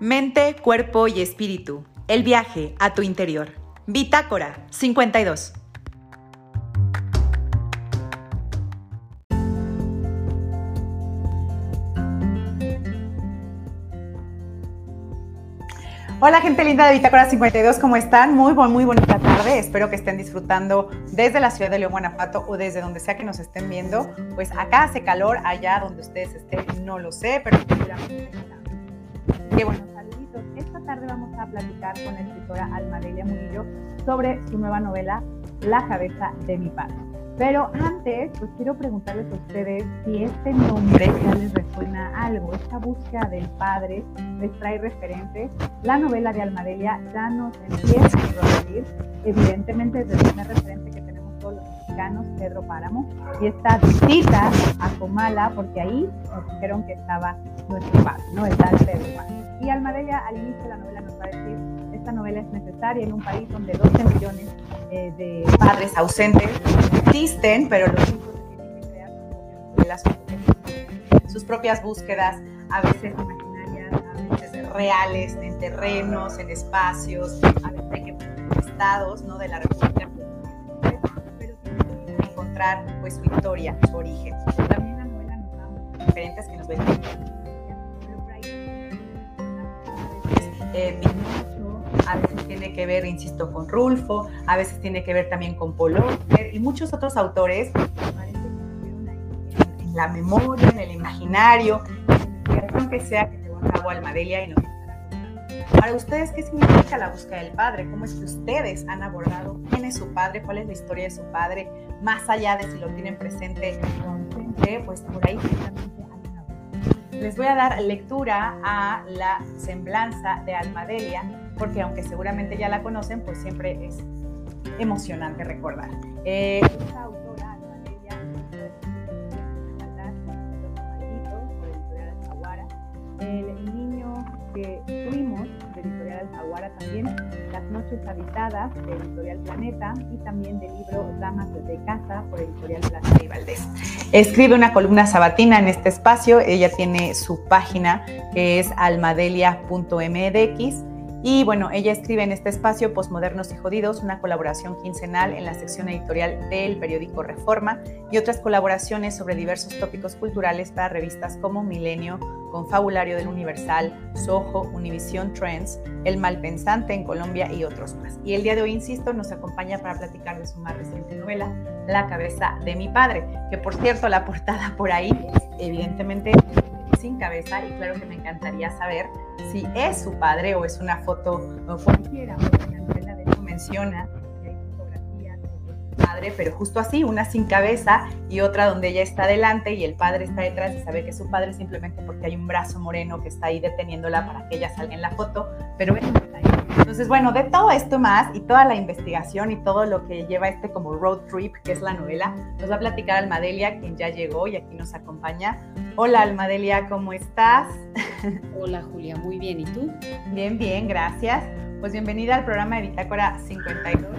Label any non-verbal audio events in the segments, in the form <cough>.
Mente, cuerpo y espíritu. El viaje a tu interior. Bitácora 52. Hola gente linda de Bitácora 52, ¿cómo están? Muy, muy bonita tarde. Espero que estén disfrutando desde la ciudad de León, Guanajuato o desde donde sea que nos estén viendo. Pues acá hace calor, allá donde ustedes estén, no lo sé, pero Qué bueno, tarde vamos a platicar con la escritora Almadelia Murillo sobre su nueva novela La cabeza de mi padre. Pero antes, pues quiero preguntarles a ustedes si este nombre ya les resuena algo, esta búsqueda del padre les trae referentes. La novela de Almadelia ya nos empieza a introducir, evidentemente desde el primer referente que tenemos mexicanos, Pedro Páramo, y esta visita a Comala, porque ahí nos dijeron que estaba nuestro padre, ¿no? El Pedro Páramo. Y Almadelia al inicio de la novela nos va a decir, esta novela es necesaria en un país donde 12 millones eh, de padres ausentes existen, pero los hijos tienen que crear sus propias búsquedas, a veces imaginarias, a veces reales, en terrenos, en espacios, a veces hay que estados ¿no? de la República, pues, su historia, su origen. También la novela nos da diferentes que nos ven eh, a veces tiene que ver, insisto, con Rulfo, a veces tiene que ver también con Paul y muchos otros autores en, la memoria, en el imaginario, que sea que llevó a cabo Almadelia y nos para ustedes, ¿qué significa la búsqueda del padre? ¿Cómo es que ustedes han abordado quién es su padre? ¿Cuál es la historia de su padre? Más allá de si lo tienen presente, pues por ahí les voy a dar lectura a la semblanza de Almadelia, porque aunque seguramente ya la conocen, pues siempre es emocionante recordar. Eh, esta autora, el niño que Editorial Alfaguara también, Las Noches Habitadas de Editorial Planeta y también del libro Damas de Casa por Editorial Plaza y Valdés. Escribe una columna sabatina en este espacio, ella tiene su página que es almadelia.mdx y bueno, ella escribe en este espacio Postmodernos y Jodidos, una colaboración quincenal en la sección editorial del periódico Reforma y otras colaboraciones sobre diversos tópicos culturales para revistas como Milenio, Confabulario del Universal, Soho, Univision Trends, El Malpensante en Colombia y otros más. Y el día de hoy, insisto, nos acompaña para platicar de su más reciente novela, La cabeza de mi padre, que por cierto la portada por ahí evidentemente sin cabeza y claro que me encantaría saber si es su padre o es una foto cualquiera, porque Angela de hecho menciona que hay fotografías padre, pero justo así, una sin cabeza y otra donde ella está delante y el padre está detrás y sabe que es su padre simplemente porque hay un brazo moreno que está ahí deteniéndola para que ella salga en la foto, pero. Entonces, bueno, de todo esto más y toda la investigación y todo lo que lleva este como road trip, que es la novela, nos va a platicar Almadelia, quien ya llegó y aquí nos acompaña. Hola Almadelia, ¿cómo estás? <laughs> Hola Julia, muy bien. ¿Y tú? Bien, bien, gracias. Pues bienvenida al programa de Bitácora 52.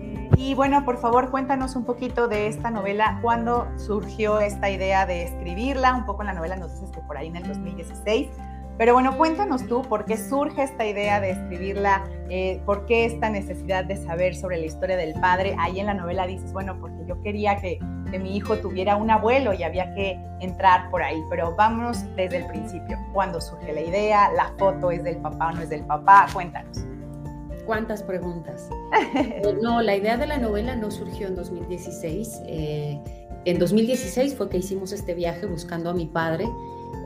Eh, y bueno, por favor, cuéntanos un poquito de esta novela, cuándo surgió esta idea de escribirla, un poco en la novela nos dices que por ahí en el 2016, pero bueno, cuéntanos tú por qué surge esta idea de escribirla, eh, por qué esta necesidad de saber sobre la historia del padre. Ahí en la novela dices, bueno, porque yo quería que, mi hijo tuviera un abuelo y había que entrar por ahí, pero vámonos desde el principio. ¿Cuándo surge la idea? ¿La foto es del papá o no es del papá? Cuéntanos. ¿Cuántas preguntas? <laughs> Eh, no, la idea de la novela no surgió en 2016. Eh, en 2016 fue que hicimos este viaje buscando a mi padre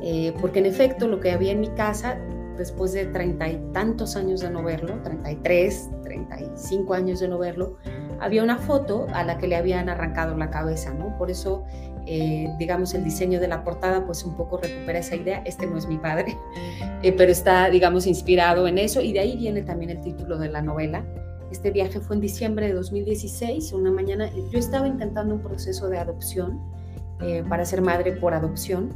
eh, porque en efecto lo que había en mi casa, después de treinta y tantos años de no verlo, 33, 35 años de no verlo, había una foto a la que le habían arrancado la cabeza, ¿no? Por eso, eh, digamos, el diseño de la portada, pues un poco recupera esa idea, este no es mi padre, <laughs> eh, pero está, digamos, inspirado en eso y de ahí viene también el título de la novela. Este viaje fue en diciembre de 2016, una mañana, yo estaba intentando un proceso de adopción para ser madre por adopción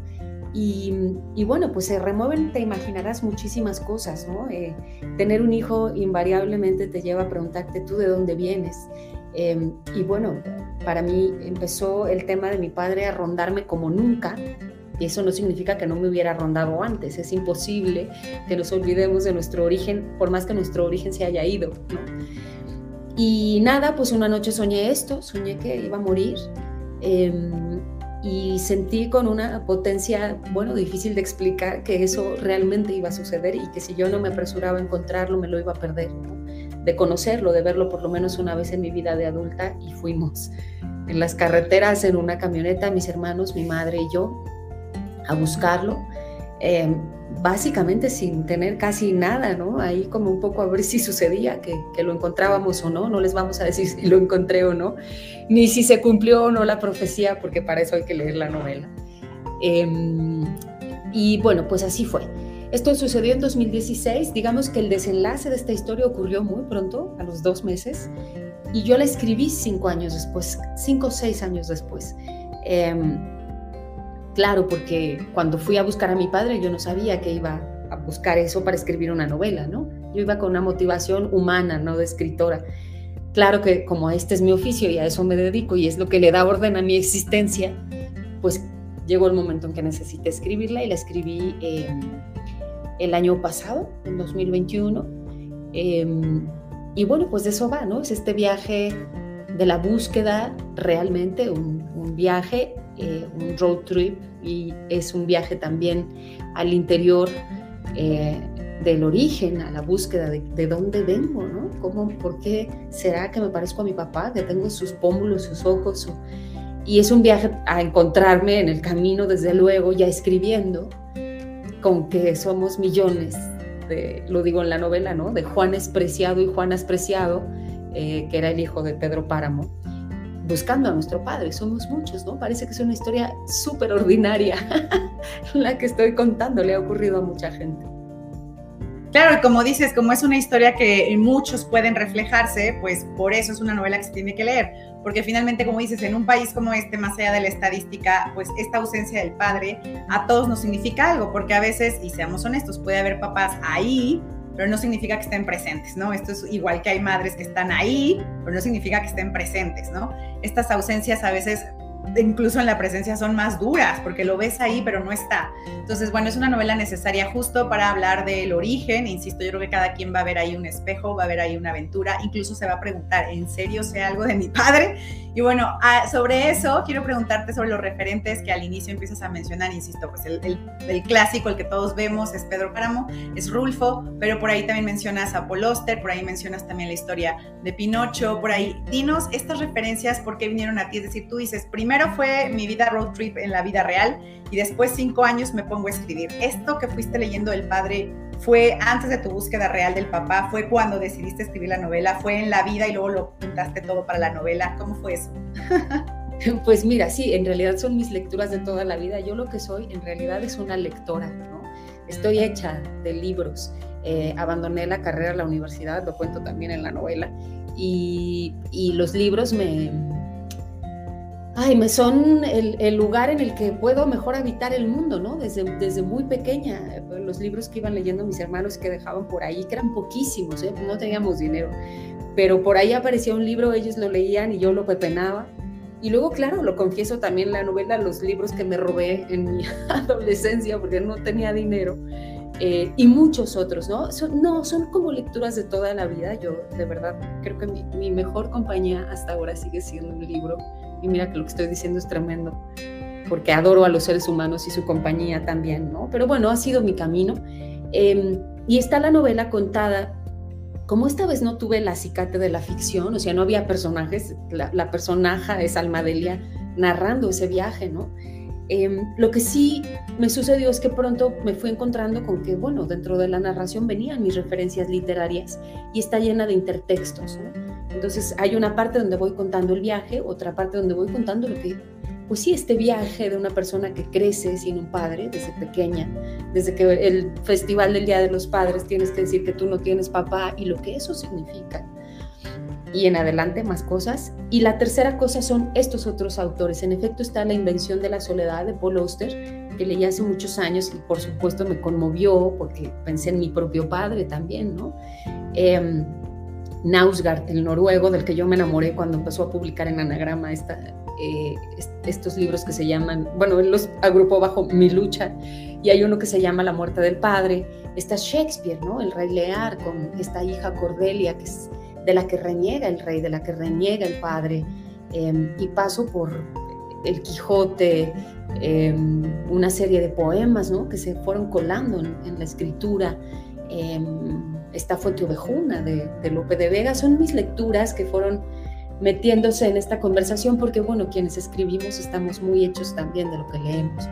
y, bueno, pues se remueven, te imaginarás muchísimas cosas, ¿no? Eh, tener un hijo invariablemente te lleva a preguntarte tú de dónde vienes. Em, y bueno, para mí empezó el tema de mi padre a rondarme como nunca, Y eso no significa que no me hubiera rondado antes. Es imposible que nos olvidemos de nuestro origen, por más que nuestro origen se haya ido. Y nada, pues una noche soñé esto, soñé que iba a morir. Em, y sentí con una potencia, bueno, difícil de explicar que eso realmente iba a suceder y que si yo no me apresuraba a encontrarlo, me lo iba a perder, de conocerlo, de verlo por lo menos una vez en mi vida de adulta y fuimos en las carreteras en una camioneta, mis hermanos, mi madre y yo, a buscarlo. Em, básicamente sin tener casi nada, ¿no? Ahí como un poco a ver si sucedía, que, lo encontrábamos o no, no les vamos a decir si lo encontré o no, ni si se cumplió o no la profecía, porque para eso hay que leer la novela. Em, y bueno, pues así fue. Esto sucedió en 2016, digamos que el desenlace de esta historia ocurrió muy pronto, a los dos meses, y yo la escribí cinco años después, cinco o seis años después. Eh, Claro, porque cuando fui a buscar a mi padre yo no sabía que iba a buscar eso para escribir una novela, ¿no? Yo iba con una motivación humana, no de escritora. Claro que como este es mi oficio y a eso me dedico y es lo que le da orden a mi existencia, pues llegó el momento en que necesité escribirla y la escribí em, el año pasado, en 2021. Em, y bueno, pues de eso va, ¿no? Es este viaje de la búsqueda, realmente un, un viaje eh, un road trip y es un viaje también al interior eh, del origen, a la búsqueda de, de, dónde vengo, ¿no? ¿Cómo, ¿Por qué será que me parezco a mi papá, que tengo sus pómulos, sus ojos? y es un viaje a encontrarme en el camino, desde luego, ya escribiendo, con que somos millones, de, lo digo en la novela, ¿no? De Juan Preciado y Juan Preciado, eh, que era el hijo de Pedro Páramo buscando a nuestro Padre. Somos muchos, ¿no? Parece que es una historia súper ordinaria <laughs> la que estoy contando, le ha ocurrido a mucha gente. Claro, y como dices, como es una historia que muchos pueden reflejarse, pues por eso es una novela que se tiene que leer, porque finalmente, como dices, en un país como este, más allá de la estadística, pues esta ausencia del padre a todos nos significa algo, porque a veces, y seamos honestos, puede haber papás ahí pero no significa que estén presentes, ¿no? Esto es igual que hay madres que están ahí, pero no significa que estén presentes, ¿no? Estas ausencias a veces incluso en la presencia son más duras, porque lo ves ahí, pero no está. Entonces, bueno, es una novela necesaria justo para hablar del origen. Insisto, yo creo que cada quien va a ver ahí un espejo, va a ver ahí una aventura, incluso se va a preguntar, ¿en serio sé algo de mi padre? Y bueno, ah, sobre eso quiero preguntarte sobre los referentes que al inicio empiezas a mencionar, insisto, pues el, el, clásico, el que todos vemos es Pedro Páramo, es Rulfo, pero por ahí también mencionas a Paul por ahí mencionas también la historia de Pinocho, por ahí. Dinos estas referencias, ¿por qué vinieron a ti? Es decir, tú dices, primero fue mi vida road trip en la vida real y después cinco años me pongo a escribir. Esto que fuiste leyendo del padre fue antes de tu búsqueda real del papá, fue cuando decidiste escribir la novela, fue en la vida y luego lo pintaste todo para la novela. ¿Cómo fue eso? <laughs> Pues mira, sí, en realidad son mis lecturas de toda la vida. Yo lo que soy en realidad es una lectora, ¿no? Estoy hecha de libros. Eh, abandoné la carrera en la universidad, lo cuento también en la novela, y, y los libros me, ay, me son el, lugar en el que puedo mejor habitar el mundo, ¿no? Desde, desde muy pequeña, los libros que iban leyendo mis hermanos que dejaban por ahí, que eran poquísimos, ¿eh? no teníamos dinero, pero por ahí aparecía un libro, ellos lo leían y yo lo pepenaba. Y luego, claro, lo confieso también la novela, los libros que me robé en mi <laughs> adolescencia porque no tenía dinero. Eh, y muchos otros, ¿no? Son, no, son como lecturas de toda la vida. Yo, de verdad, creo que mi, mi mejor compañía hasta ahora sigue siendo un libro y mira que lo que estoy diciendo es tremendo, porque adoro a los seres humanos y su compañía también, ¿no? Pero bueno, ha sido mi camino. Em, y está la novela contada, como esta vez no tuve el acicate de la ficción, o sea, no había personajes, la, la personaje es Almadelia narrando ese viaje, ¿no? Em, lo que sí me sucedió es que pronto me fui encontrando con que, bueno, dentro de la narración venían mis referencias literarias y está llena de intertextos, ¿no? Entonces hay una parte donde voy contando el viaje, otra parte donde voy contando lo que, pues sí, este viaje de una persona que crece sin un padre desde pequeña, desde que el festival del Día de los Padres tienes que decir que tú no tienes papá y lo que eso significa. Y en adelante más cosas. Y la tercera cosa son estos otros autores. En efecto está La Invención de la Soledad de Paul Auster, que leí hace muchos años y por supuesto me conmovió porque pensé en mi propio padre también, ¿no? Eh, Nausgard, el noruego, del que yo me enamoré cuando empezó a publicar en Anagrama eh, estos libros que se llaman, bueno, él los agrupó bajo Mi lucha, y hay uno que se llama La muerte del padre. Está Shakespeare, ¿no? El rey Lear, con esta hija Cordelia, que es de la que reniega el rey, de la que reniega el padre. Em, y paso por El Quijote, em, una serie de poemas, ¿no? Que se fueron colando en, la escritura. Em, esta Fuente Ovejuna de, de Lope de Vega. Son mis lecturas que fueron metiéndose en esta conversación porque, bueno, quienes escribimos estamos muy hechos también de lo que leemos.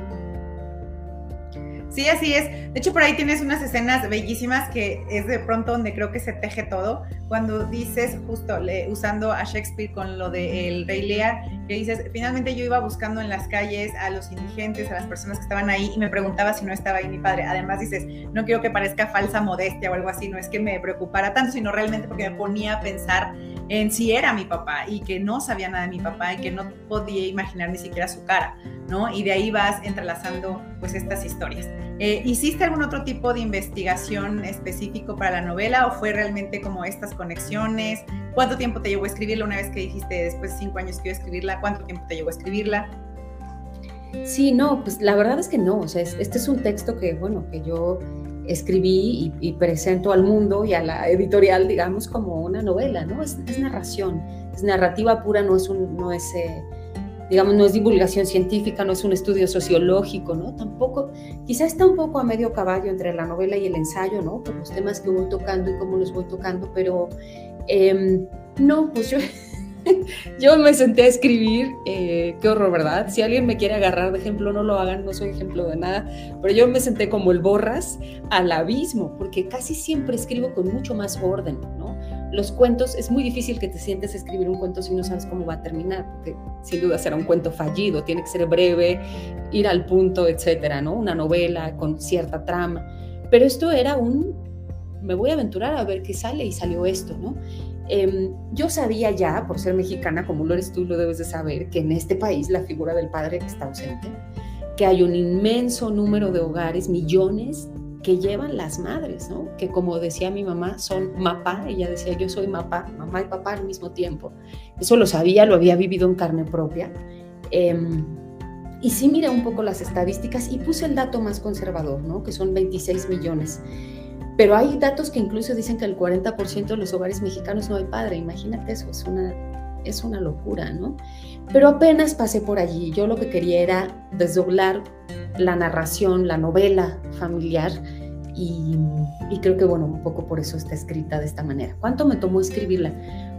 Sí, así es. De hecho, por ahí tienes unas escenas bellísimas que es de pronto donde creo que se teje todo. Cuando dices, justo usando a Shakespeare con lo de El Rey Lear, que dices, finalmente yo iba buscando en las calles a los indigentes, a las personas que estaban ahí y me preguntaba si no estaba ahí mi padre. Además dices, no quiero que parezca falsa modestia o algo así, no es que me preocupara tanto, sino realmente porque me ponía a pensar en si era mi papá y que no sabía nada de mi papá y que no podía imaginar ni siquiera su cara, ¿no? Y de ahí vas entrelazando pues estas historias. Eh, ¿Hiciste algún otro tipo de investigación específico para la novela o fue realmente como estas conexiones? ¿Cuánto tiempo te llevó a escribirla una vez que dijiste después de cinco años quiero escribirla? ¿Cuánto tiempo te llevó a escribirla? Sí, no, pues la verdad es que no, o sea, este es un texto que, bueno, que yo escribí y, presento al mundo y a la editorial, digamos, como una novela, ¿no? Es, narración, es narrativa pura, no es, un, no es eh, digamos, no es divulgación científica, no es un estudio sociológico, ¿no? Tampoco, quizá está un poco a medio caballo entre la novela y el ensayo, ¿no? Por los temas que voy tocando y cómo los voy tocando, pero em, no, pues <laughs> yo me senté a escribir, eh, qué horror, ¿verdad? Si alguien me quiere agarrar de ejemplo, no lo hagan, no soy ejemplo de nada, pero yo me senté como el borras al abismo, porque casi siempre escribo con mucho más orden, ¿no? Los cuentos, es muy difícil que te sientes a escribir un cuento si no sabes cómo va a terminar, porque sin duda será un cuento fallido, tiene que ser breve, ir al punto, etcétera, ¿no? Una novela con cierta trama. Pero esto era un, me voy a aventurar a ver qué sale y salió esto, ¿no? Em, yo sabía ya, por ser mexicana, como lo eres tú, lo debes de saber, que en este país la figura del padre está ausente, que hay un inmenso número de hogares, millones, que llevan las madres, ¿no? Que como decía mi mamá, son mapá, ella decía, yo soy mapá, mamá y papá al mismo tiempo. Eso lo sabía, lo había vivido en carne propia. Em, y sí miré un poco las estadísticas y puse el dato más conservador, ¿no? Que son 26 millones. Pero hay datos que incluso dicen que el 40% de los hogares mexicanos no hay padre. Imagínate eso, es una, es una locura, ¿no? Pero apenas pasé por allí. Yo lo que quería era desdoblar la narración, la novela familiar y, creo que, bueno, un poco por eso está escrita de esta manera. ¿Cuánto me tomó escribirla?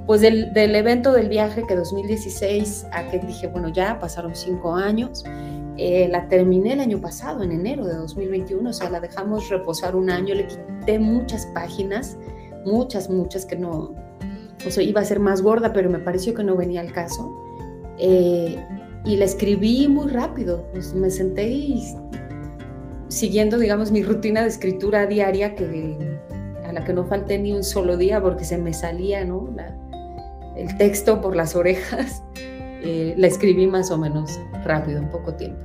Pues del, del evento del viaje que 2016 a que dije, bueno, ya pasaron cinco años eh, la terminé el año pasado, en enero de 2021, o sea, la dejamos reposar un año, le quité muchas páginas, muchas, muchas que no, o sea, iba a ser más gorda, pero me pareció que no venía al caso. Eh, y la escribí muy rápido, pues me senté y siguiendo, digamos, mi rutina de escritura diaria, que, a la que no falté ni un solo día porque se me salía, ¿no? el texto por las orejas. <laughs> Eh, la escribí más o menos rápido, en poco tiempo.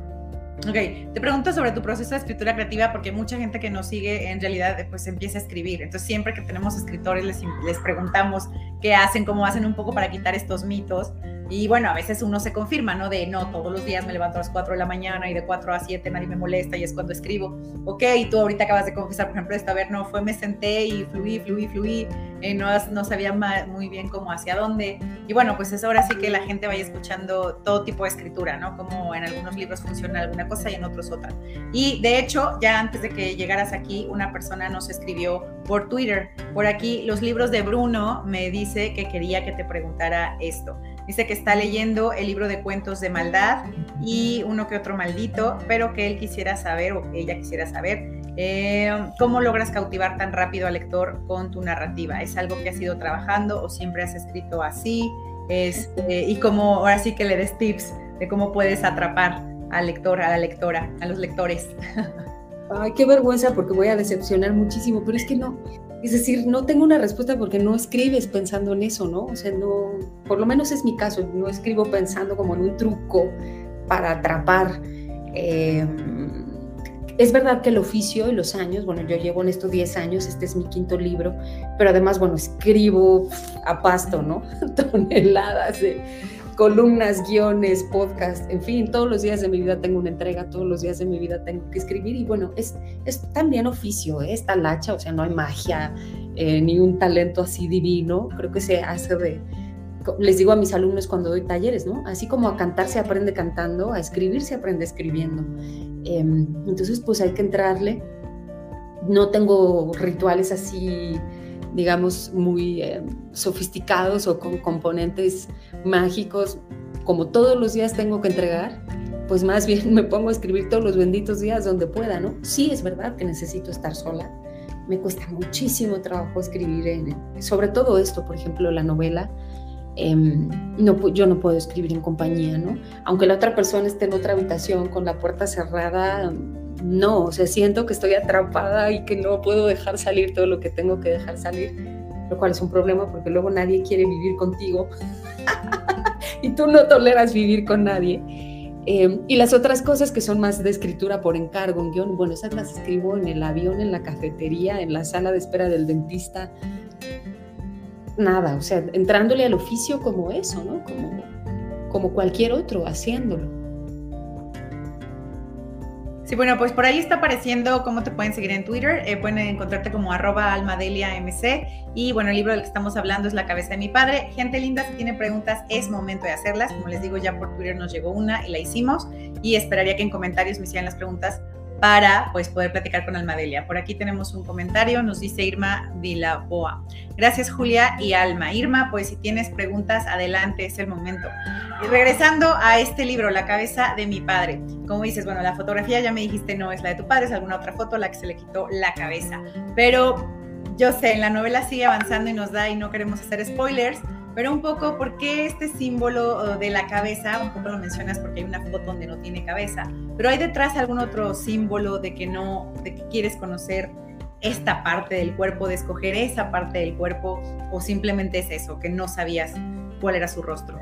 Ok, te pregunto sobre tu proceso de escritura creativa porque mucha gente que nos sigue en realidad pues empieza a escribir. Entonces siempre que tenemos escritores les, les preguntamos qué hacen, cómo hacen un poco para quitar estos mitos. Y bueno, a veces uno se confirma, ¿no? De no, todos los días me levanto a las 4 de la mañana y de 4 a 7 nadie me molesta y es cuando escribo. Ok, tú ahorita acabas de confesar, por ejemplo, esta vez no fue, me senté y fluí, fluí, fluí, eh, no, no sabía muy bien cómo hacia dónde. Y bueno, pues es ahora sí que la gente vaya escuchando todo tipo de escritura, ¿no? Como en algunos libros funciona alguna cosa y en otros otra. Y de hecho, ya antes de que llegaras aquí, una persona nos escribió por Twitter. Por aquí, los libros de Bruno me dice que quería que te preguntara esto. Dice que está leyendo el libro de cuentos de maldad y uno que otro maldito, pero que él quisiera saber o ella quisiera saber eh, cómo logras cautivar tan rápido al lector con tu narrativa. ¿Es algo que has ido trabajando o siempre has escrito así? Este, y cómo ahora sí que le des tips de cómo puedes atrapar al lector, a la lectora, a los lectores. Ay, qué vergüenza porque voy a decepcionar muchísimo, pero es que no, es decir, no tengo una respuesta porque no escribes pensando en eso, ¿no? O sea, no, por lo menos es mi caso, no escribo pensando como en un truco para atrapar. Em, es verdad que el oficio y los años, bueno, yo llevo en estos 10 años, este es mi quinto libro, pero además, bueno, escribo a pasto, ¿no? <laughs> Toneladas de columnas, guiones, podcast, en fin, todos los días de mi vida tengo una entrega, todos los días de mi vida tengo que escribir y bueno, es, es también oficio, ¿eh? esta lacha, o sea, no hay magia eh, ni un talento así divino, creo que se hace de, les digo a mis alumnos cuando doy talleres, ¿no? Así como a cantar se aprende cantando, a escribir se aprende escribiendo. Em, entonces, pues hay que entrarle. No tengo rituales así digamos, muy eh, sofisticados o con componentes mágicos, como todos los días tengo que entregar, pues más bien <laughs> me pongo a escribir todos los benditos días donde pueda, ¿no? Sí, es verdad que necesito estar sola. Me cuesta muchísimo trabajo escribir, en, sobre todo esto, por ejemplo, la novela. Em, no, yo no puedo escribir en compañía, ¿no? Aunque la otra persona esté en otra habitación con la puerta cerrada, no, o sea, siento que estoy atrapada y que no puedo dejar salir todo lo que tengo que dejar salir, lo cual es un problema porque luego nadie quiere vivir contigo <laughs> y tú no toleras vivir con nadie. Em, y las otras cosas que son más de escritura por encargo, un guion, bueno, esas las escribo en el avión, en la cafetería, en la sala de espera del dentista. Nada, o sea, entrándole al oficio como eso, ¿no? Como, como cualquier otro, haciéndolo. Sí, bueno, pues por ahí está apareciendo cómo te pueden seguir en Twitter. Eh, pueden encontrarte como almadeliamc. Y bueno, el libro del que estamos hablando es La cabeza de mi padre. Gente linda, si tiene preguntas, es momento de hacerlas. Como les digo, ya por Twitter nos llegó una y la hicimos. Y esperaría que en comentarios me hicieran las preguntas para pues, poder platicar con Almadelia. Por aquí tenemos un comentario, nos dice Irma Vilaboa. Gracias Julia y Alma. Irma, pues si tienes preguntas, adelante, es el momento. Regresando a este libro, La cabeza de mi padre. Como dices, bueno, la fotografía ya me dijiste no es la de tu padre, es alguna otra foto la que se le quitó la cabeza. Pero yo sé, en la novela sigue avanzando y nos da y no queremos hacer spoilers pero un poco, ¿por qué este símbolo de la cabeza? Un poco lo mencionas porque hay una foto donde no tiene cabeza, pero hay detrás algún otro símbolo de que no, de que quieres conocer esta parte del cuerpo, de escoger esa parte del cuerpo, o simplemente es eso, que no sabías cuál era su rostro.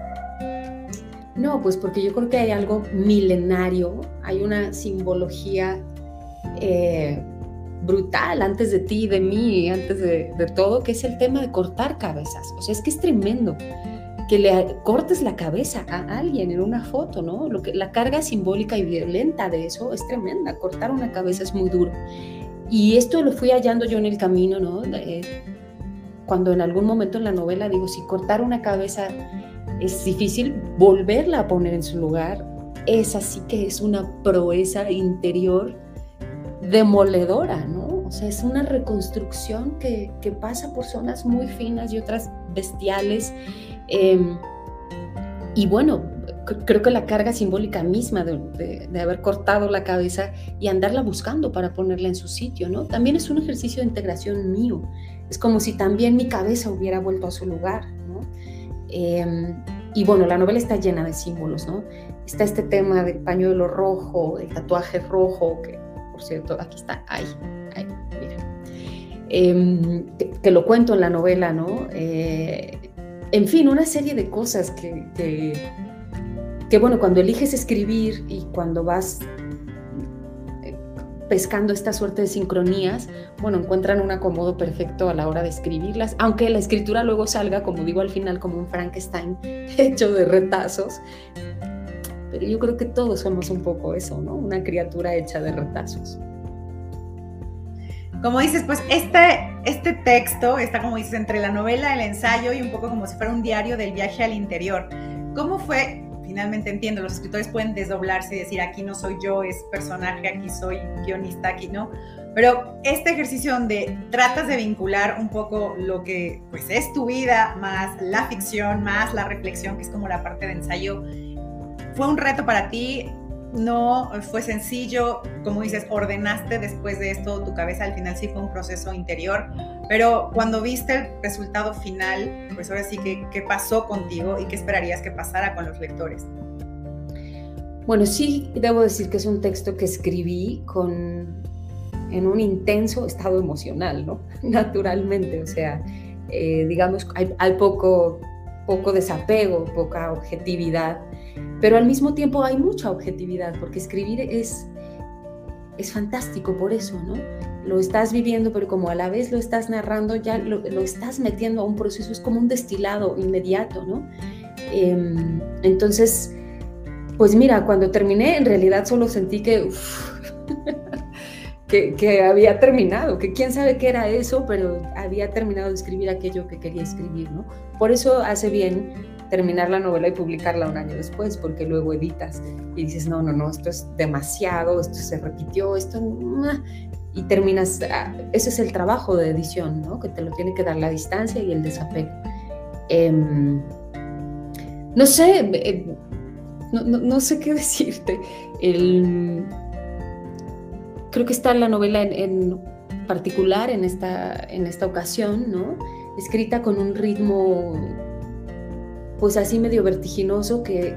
No, pues porque yo creo que hay algo milenario, hay una simbología eh, brutal antes de ti, de mí, antes de, todo, que es el tema de cortar cabezas. O sea, es que es tremendo que le cortes la cabeza a alguien en una foto, ¿no? Lo que, la carga simbólica y violenta de eso es tremenda. Cortar una cabeza es muy duro. Y esto lo fui hallando yo en el camino, ¿no? cuando en algún momento en la novela digo, si cortar una cabeza es difícil, volverla a poner en su lugar es así que es una proeza interior demoledora, ¿no? O sea, es una reconstrucción que, pasa por zonas muy finas y otras bestiales. Em, y bueno, creo que la carga simbólica misma de, haber cortado la cabeza y andarla buscando para ponerla en su sitio, ¿no? También es un ejercicio de integración mío. Es como si también mi cabeza hubiera vuelto a su lugar, Em, y bueno, la novela está llena de símbolos, ¿no? Está este tema del pañuelo rojo, el tatuaje rojo, que por cierto, aquí está, ahí, ahí, mira. Em, que, lo cuento en la novela, ¿no? Eh, en fin, una serie de cosas que, que, bueno, cuando eliges escribir y cuando vas pescando esta suerte de sincronías, bueno, encuentran un acomodo perfecto a la hora de escribirlas, aunque la escritura luego salga, como digo al final, como un Frankenstein <laughs> hecho de retazos, pero yo creo que todos somos un poco eso, ¿no? Una criatura hecha de retazos. Como dices, pues este, este texto está, como dices, entre la novela, el ensayo y un poco como si fuera un diario del viaje al interior. ¿Cómo fue? Finalmente entiendo, los escritores pueden desdoblarse y decir, aquí no soy yo, es personaje, aquí soy guionista, aquí no. Pero este ejercicio donde tratas de vincular un poco lo que pues es tu vida, más la ficción, más la reflexión, que es como la parte de ensayo, ¿Fue un reto para ti? ¿No fue sencillo? Como dices, ordenaste después de esto tu cabeza, al final sí fue un proceso interior, pero cuando viste el resultado final, pues ahora sí que, ¿qué pasó contigo y qué esperarías que pasara con los lectores? Bueno, sí, debo decir que es un texto que escribí con, en un intenso estado emocional, ¿no? <laughs> Naturalmente, o sea, eh, digamos, hay, hay, poco, poco desapego, poca objetividad pero al mismo tiempo hay mucha objetividad, porque escribir es, es fantástico por eso, ¿no? Lo estás viviendo, pero como a la vez lo estás narrando, ya lo, estás metiendo a un proceso, es como un destilado inmediato, ¿no? Em, entonces, pues mira, cuando terminé, en realidad solo sentí que, <laughs> que, que, había terminado, que quién sabe qué era eso, pero había terminado de escribir aquello que quería escribir, ¿no? Por eso hace bien terminar la novela y publicarla un año después, porque luego editas y dices, no, no, no, esto es demasiado, esto se repitió, esto... Y terminas, ah, ese es el trabajo de edición, ¿no? Que te lo tiene que dar la distancia y el desapego. Em, no sé, eh, no, sé qué <laughs> decirte. creo que está la novela en, particular en esta, en esta ocasión, ¿no? Escrita con un ritmo, pues así medio vertiginoso, que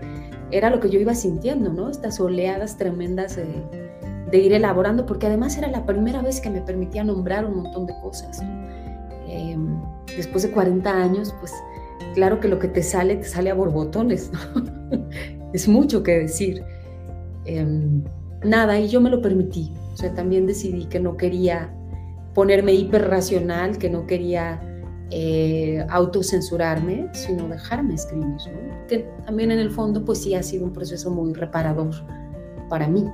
era lo que yo iba sintiendo, ¿no? Estas oleadas tremendas de, ir elaborando, porque además era la primera vez que me permitía nombrar un montón de cosas. Em, después de 40 años, pues claro que lo que te sale, te sale a borbotones, <laughs> es mucho que decir. Em, nada, y yo me lo permití. O sea, también decidí que no quería ponerme hiperracional, que no quería eh, autocensurarme, sino dejarme escribir. Que también en el fondo, pues sí ha sido un proceso muy reparador para mí.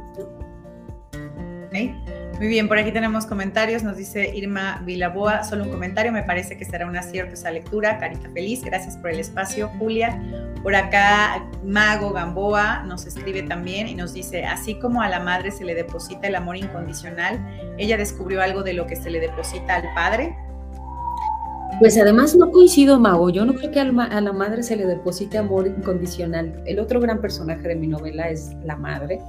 Muy bien, por aquí tenemos comentarios. Nos dice Irma Vilaboa, solo un comentario. Me parece que será un acierto esa lectura. Carita feliz, gracias por el espacio, Julia. Por acá, Mago Gamboa nos escribe también y nos dice: Así como a la madre se le deposita el amor incondicional, ella descubrió algo de lo que se le deposita al padre. Pues además no coincido, Mago. Yo no creo que a la madre se le deposite amor incondicional. El otro gran personaje de mi novela es la madre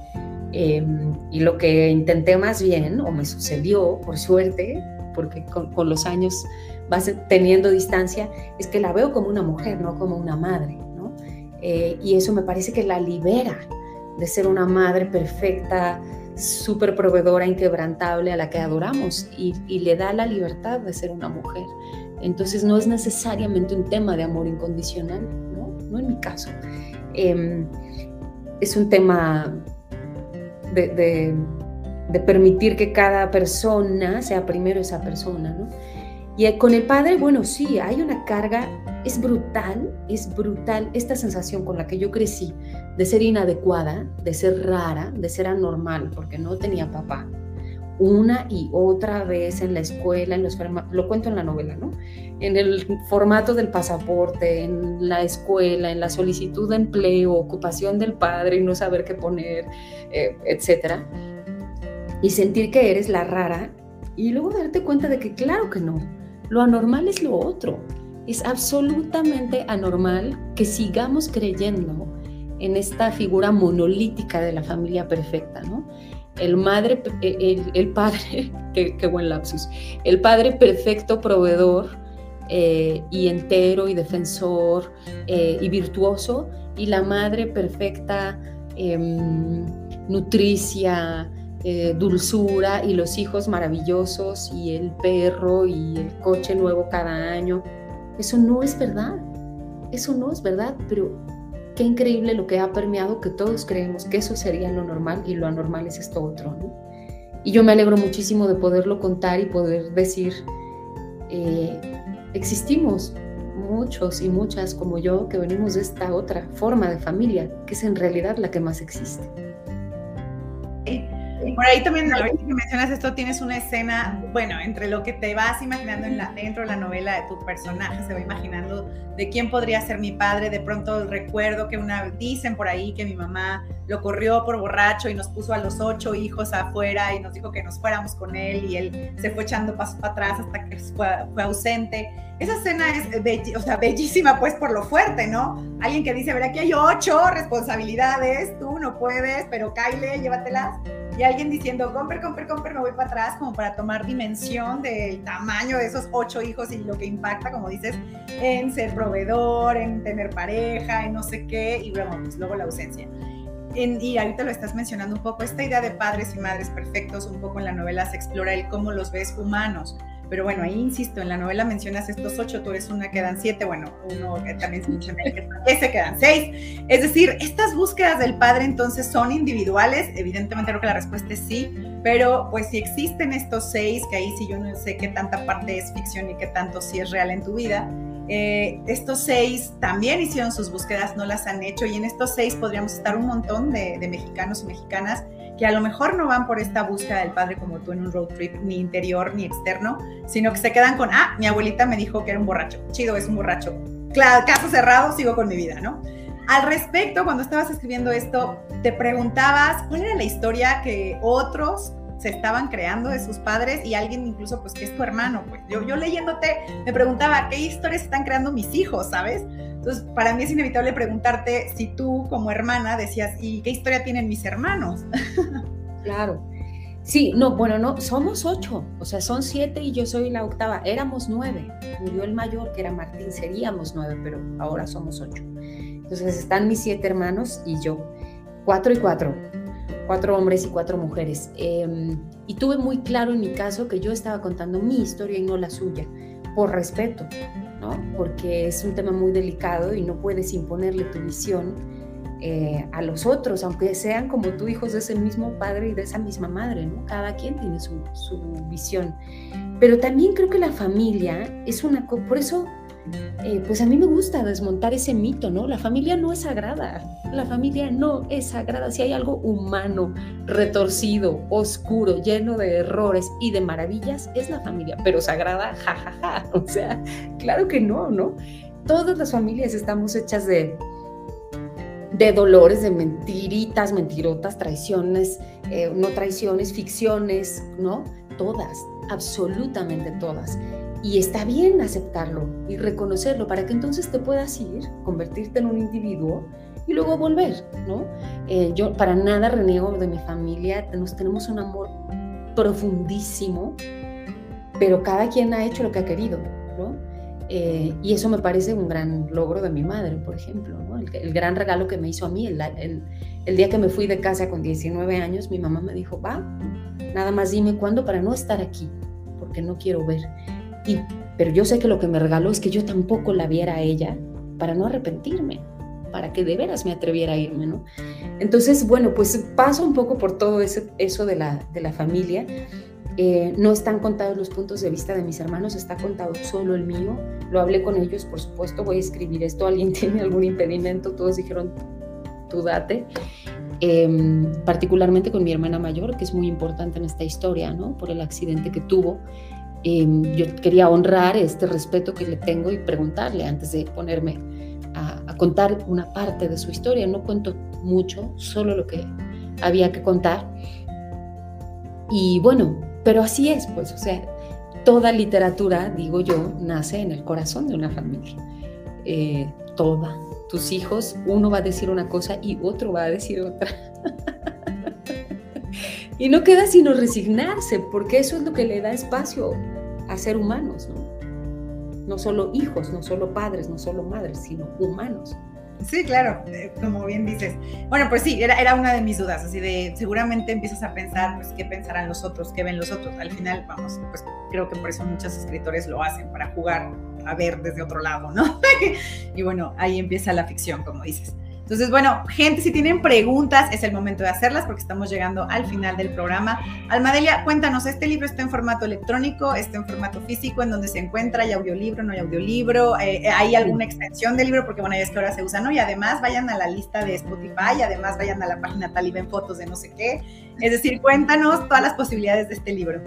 Em, y lo que intenté más bien, o me sucedió por suerte, porque con, los años vas teniendo distancia, es que la veo como una mujer, no como una madre, ¿no? Eh, y eso me parece que la libera de ser una madre perfecta, súper proveedora, inquebrantable, a la que adoramos, y, le da la libertad de ser una mujer. Entonces no es necesariamente un tema de amor incondicional, ¿no? No en mi caso. Em, es un tema de, permitir que cada persona sea primero esa persona, ¿no? Y con el padre, bueno, sí, hay una carga, es brutal, es brutal esta sensación con la que yo crecí de ser inadecuada, de ser rara, de ser anormal, porque no tenía papá, una y otra vez en la escuela, en los lo cuento en la novela, ¿no? En el formato del pasaporte, en la escuela, en la solicitud de empleo, ocupación del padre y no saber qué poner, eh, etcétera. Y sentir que eres la rara y luego darte cuenta de que claro que no, lo anormal es lo otro. Es absolutamente anormal que sigamos creyendo en esta figura monolítica de la familia perfecta, ¿no? El madre, eh, el, padre, <laughs> qué, buen lapsus, el padre perfecto proveedor eh, y entero y defensor eh, y virtuoso, y la madre perfecta, em, nutricia, dulzura, y los hijos maravillosos, y el perro, y el coche nuevo cada año. Eso no es verdad, eso no es verdad, pero qué increíble lo que ha permeado que todos creemos que eso sería lo normal y lo anormal es esto otro. Y yo me alegro muchísimo de poderlo contar y poder decir, eh, existimos muchos y muchas como yo que venimos de esta otra forma de familia, que es en realidad la que más existe. Por ahí también, ahorita que mencionas esto, tienes una escena, bueno, entre lo que te vas imaginando en la, dentro de la novela de tu personaje, se va imaginando de quién podría ser mi padre. De pronto recuerdo que una, dicen por ahí que mi mamá lo corrió por borracho y nos puso a los ocho hijos afuera y nos dijo que nos fuéramos con él y él se fue echando pasos para atrás hasta que fue, fue ausente. Esa escena es o sea, bellísima pues por lo fuerte, ¿no? Alguien que dice, ver, aquí hay ocho responsabilidades, tú no puedes, pero Kyle, llévatelas y alguien diciendo, compre, compre, compre, me voy para atrás, como para tomar dimensión del tamaño de esos ocho hijos y lo que impacta, como dices, en ser proveedor, en tener pareja, en no sé qué, y bueno, pues luego la ausencia. y ahorita lo estás mencionando un poco, esta idea de padres y madres perfectos, un poco en la novela se explora el cómo los ves humanos pero bueno, ahí insisto, en la novela mencionas estos ocho, tú eres una, quedan siete, bueno, uno que también se quedan seis. Es decir, estas búsquedas del padre entonces son individuales, evidentemente creo que la respuesta es sí, pero pues si existen estos seis, que ahí sí yo no sé qué tanta parte es ficción y qué tanto sí es real en tu vida, Eh, estos seis también hicieron sus búsquedas, no las han hecho y en estos seis podríamos estar un montón de mexicanos y mexicanas que a lo mejor no van por esta búsqueda del padre como tú en un road trip, ni interior ni externo, sino que se quedan con, ah, mi abuelita me dijo que era un borracho, chido, es un borracho. Claro, caso cerrado, sigo con mi vida, ¿no? Al respecto, cuando estabas escribiendo esto, te preguntabas cuál era la historia que otros se estaban creando de sus padres y alguien incluso pues que es tu hermano, pues yo, yo leyéndote me preguntaba qué historias están creando mis hijos, ¿sabes? Entonces para mí es inevitable preguntarte si tú como hermana decías, ¿y qué historia tienen mis hermanos? <laughs> Claro. Sí, no, bueno, no, somos ocho, o sea, son siete y yo soy la octava, éramos nueve, murió el mayor que era Martín, seríamos nueve, pero ahora somos ocho. Entonces están mis siete hermanos y yo, cuatro y cuatro, cuatro hombres y cuatro mujeres. Em, y tuve muy claro en mi caso que yo estaba contando mi historia y no la suya, por respeto, ¿no? Porque es un tema muy delicado y no puedes imponerle tu visión eh, a los otros, aunque sean como tú, hijos de ese mismo padre y de esa misma madre, ¿no? Cada quien tiene su, su visión. Pero también creo que la familia es una... Por eso eh, pues a mí me gusta desmontar ese mito, ¿no? La familia no es sagrada, la familia no es sagrada. Si hay algo humano, retorcido, oscuro, lleno de errores y de maravillas, es la familia, pero sagrada, <laughs> jajaja. Ja, ja. O sea, claro que no, ¿no? Todas las familias estamos hechas de, de dolores, de mentiritas, mentirotas, traiciones, eh, no traiciones, ficciones, ¿no? Todas, absolutamente todas. Y está bien aceptarlo y reconocerlo para que entonces te puedas ir, convertirte en un individuo y luego volver, ¿no? Eh, yo para nada reniego de mi familia, nos tenemos un amor profundísimo, pero cada quien ha hecho lo que ha querido, ¿no? Eh, y eso me parece un gran logro de mi madre, por ejemplo, ¿no? el, gran regalo que me hizo a mí. El, el, el, día que me fui de casa con 19 años, mi mamá me dijo, va, nada más dime cuándo para no estar aquí, porque no quiero ver pero yo sé que lo que me regaló es que yo tampoco la viera a ella para no arrepentirme, para que de veras me atreviera a irme, ¿no? Entonces, bueno, pues paso un poco por todo eso de la, de la familia. Eh, no están contados los puntos de vista de mis hermanos, está contado solo el mío. Lo hablé con ellos, por supuesto, voy a escribir esto. ¿Alguien <laughs> tiene algún impedimento? Todos dijeron, tú date. Em, particularmente con mi hermana mayor, que es muy importante en esta historia, ¿no? Por el accidente que tuvo. Em, yo quería honrar este respeto que le tengo y preguntarle antes de ponerme a, a, contar una parte de su historia. No cuento mucho, solo lo que había que contar. Y bueno, pero así es, pues, o sea, toda literatura, digo yo, nace en el corazón de una familia. Eh, toda. Tus hijos, uno va a decir una cosa y otro va a decir otra. <laughs> Y no queda sino resignarse, porque eso es lo que le da espacio a ser humanos, ¿no? No solo hijos, no solo padres, no solo madres, sino humanos. Sí, claro, eh, como bien dices. Bueno, pues sí, era, era una de mis dudas, así de seguramente empiezas a pensar, pues, qué pensarán los otros, qué ven los otros. Al final, vamos, pues creo que por eso muchos escritores lo hacen, para jugar a ver desde otro lado, ¿no? <laughs> y bueno, ahí empieza la ficción, como dices. Entonces, bueno, gente, si tienen preguntas, es el momento de hacerlas porque estamos llegando al final del programa. Almadelia, cuéntanos, ¿este libro está en formato electrónico, está en formato físico, en donde se encuentra? ¿Hay audiolibro, no hay audiolibro? Eh, eh, ¿Hay alguna extensión del libro? Porque bueno, ya es que ahora se usa, ¿no? Y además vayan a la lista de Spotify, y además vayan a la página tal y ven fotos de no sé qué. Es decir, cuéntanos todas las posibilidades de este libro.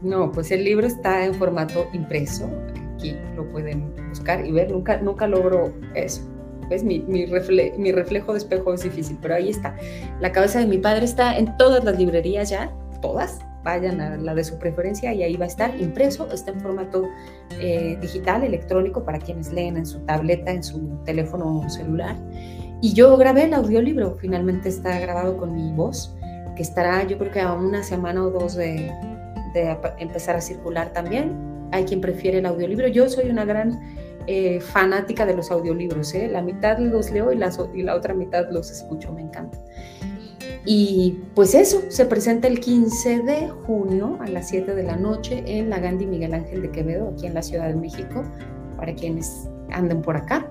No, pues el libro está en formato impreso. Aquí lo pueden buscar y ver. Nunca, nunca logro eso mi, mi, reflejo de espejo es difícil, pero ahí está. La cabeza de mi padre está en todas las librerías ya, todas. Vayan a la de su preferencia y ahí va a estar impreso, está en formato eh, digital, electrónico, para quienes leen en su tableta, en su teléfono celular. Y yo grabé el audiolibro, finalmente está grabado con mi voz, que estará yo creo que a una semana o dos de, de empezar a circular también. Hay quien prefiere el audiolibro. Yo soy una gran eh, fanática de los audiolibros, ¿eh? la mitad los leo y la, y la otra mitad los escucho, me encanta. Y pues eso, se presenta el 15 de junio a las 7 de la noche en la Gandhi Miguel Ángel de Quevedo, aquí en la Ciudad de México, para quienes anden por acá.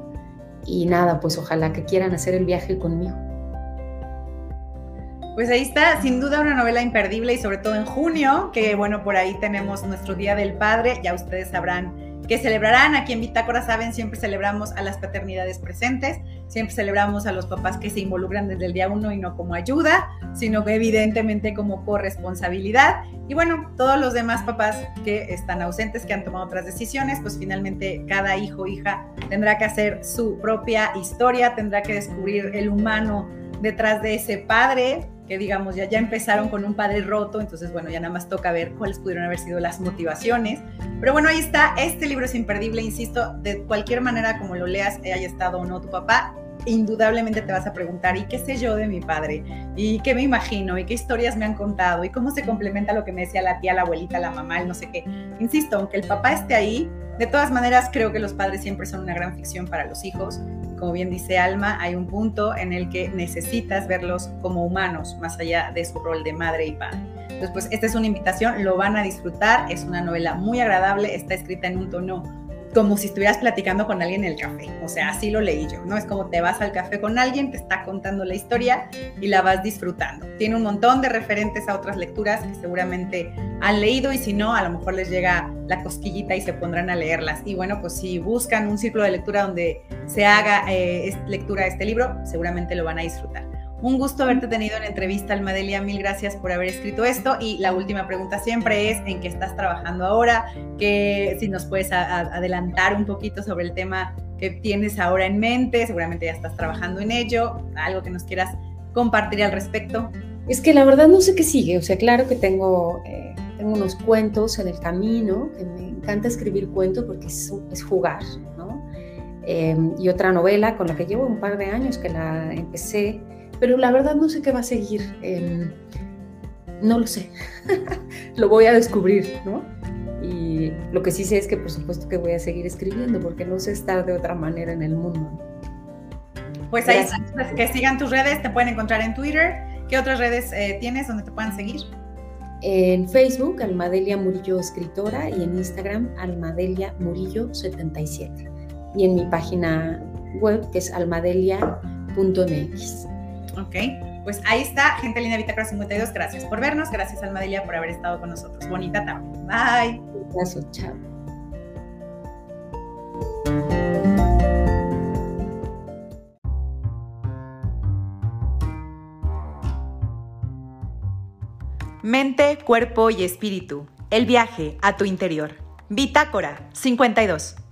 Y nada, pues ojalá que quieran hacer el viaje conmigo. Pues ahí está, sin duda una novela imperdible y sobre todo en junio, que bueno, por ahí tenemos nuestro Día del Padre, ya ustedes sabrán que celebrarán. Aquí en Bitácora, saben, siempre celebramos a las paternidades presentes, siempre celebramos a los papás que se involucran desde el día uno y no como ayuda, sino que evidentemente como corresponsabilidad. Y bueno, todos los demás papás que están ausentes, que han tomado otras decisiones, pues finalmente cada hijo o hija tendrá que hacer su propia historia, tendrá que descubrir el humano detrás de ese padre, que digamos ya, ya empezaron con un padre roto, entonces bueno, ya nada más toca ver cuáles pudieron haber sido las motivaciones. Pero bueno, ahí está, este libro es imperdible, insisto, de cualquier manera como lo leas, haya estado o no tu papá, indudablemente te vas a preguntar, ¿y qué sé yo de mi padre? ¿Y qué me imagino? ¿Y qué historias me han contado? ¿Y cómo se complementa lo que me decía la tía, la abuelita, la mamá, el no sé qué? Insisto, aunque el papá esté ahí, de todas maneras creo que los padres siempre son una gran ficción para los hijos como bien dice Alma, hay un punto en el que necesitas verlos como humanos, más allá de su rol de madre y padre. Entonces, pues esta es una invitación, lo van a disfrutar, es una novela muy agradable, está escrita en un tono como si estuvieras platicando con alguien en el café. O sea, así lo leí yo, ¿no? Es como te vas al café con alguien, te está contando la historia y la vas disfrutando. Tiene un montón de referentes a otras lecturas que seguramente han leído y si no, a lo mejor les llega la cosquillita y se pondrán a leerlas. Y bueno, pues si buscan un círculo de lectura donde se haga eh, lectura de este libro, seguramente lo van a disfrutar. Un gusto haberte tenido en entrevista, Almadelia. Mil gracias por haber escrito esto. Y la última pregunta siempre es en qué estás trabajando ahora, que si nos puedes adelantar un poquito sobre el tema que tienes ahora en mente, seguramente ya estás trabajando en ello, algo que nos quieras compartir al respecto. Es que la verdad no sé qué sigue, o sea, claro que tengo, eh, tengo unos cuentos en el camino, que me encanta escribir cuentos porque es, es jugar, ¿no? Eh, y otra novela con la que llevo un par de años que la empecé pero la verdad no sé qué va a seguir. No lo sé. <laughs> lo voy a descubrir, ¿no? Y lo que sí sé es que por supuesto que voy a seguir escribiendo porque no sé estar de otra manera en el mundo. Pues ahí pues, que sigan tus redes, te pueden encontrar en Twitter. ¿Qué otras redes eh, tienes donde te puedan seguir? En Facebook, Almadelia Murillo Escritora, y en Instagram, Almadelia Murillo 77. Y en mi página web, que es almadelia.mx. Ok, pues ahí está, gente linda Bitácora 52, gracias por vernos, gracias Almadelia por haber estado con nosotros. Bonita tarde. Bye. Gracias, chao. Mente, cuerpo y espíritu. El viaje a tu interior. Bitácora 52.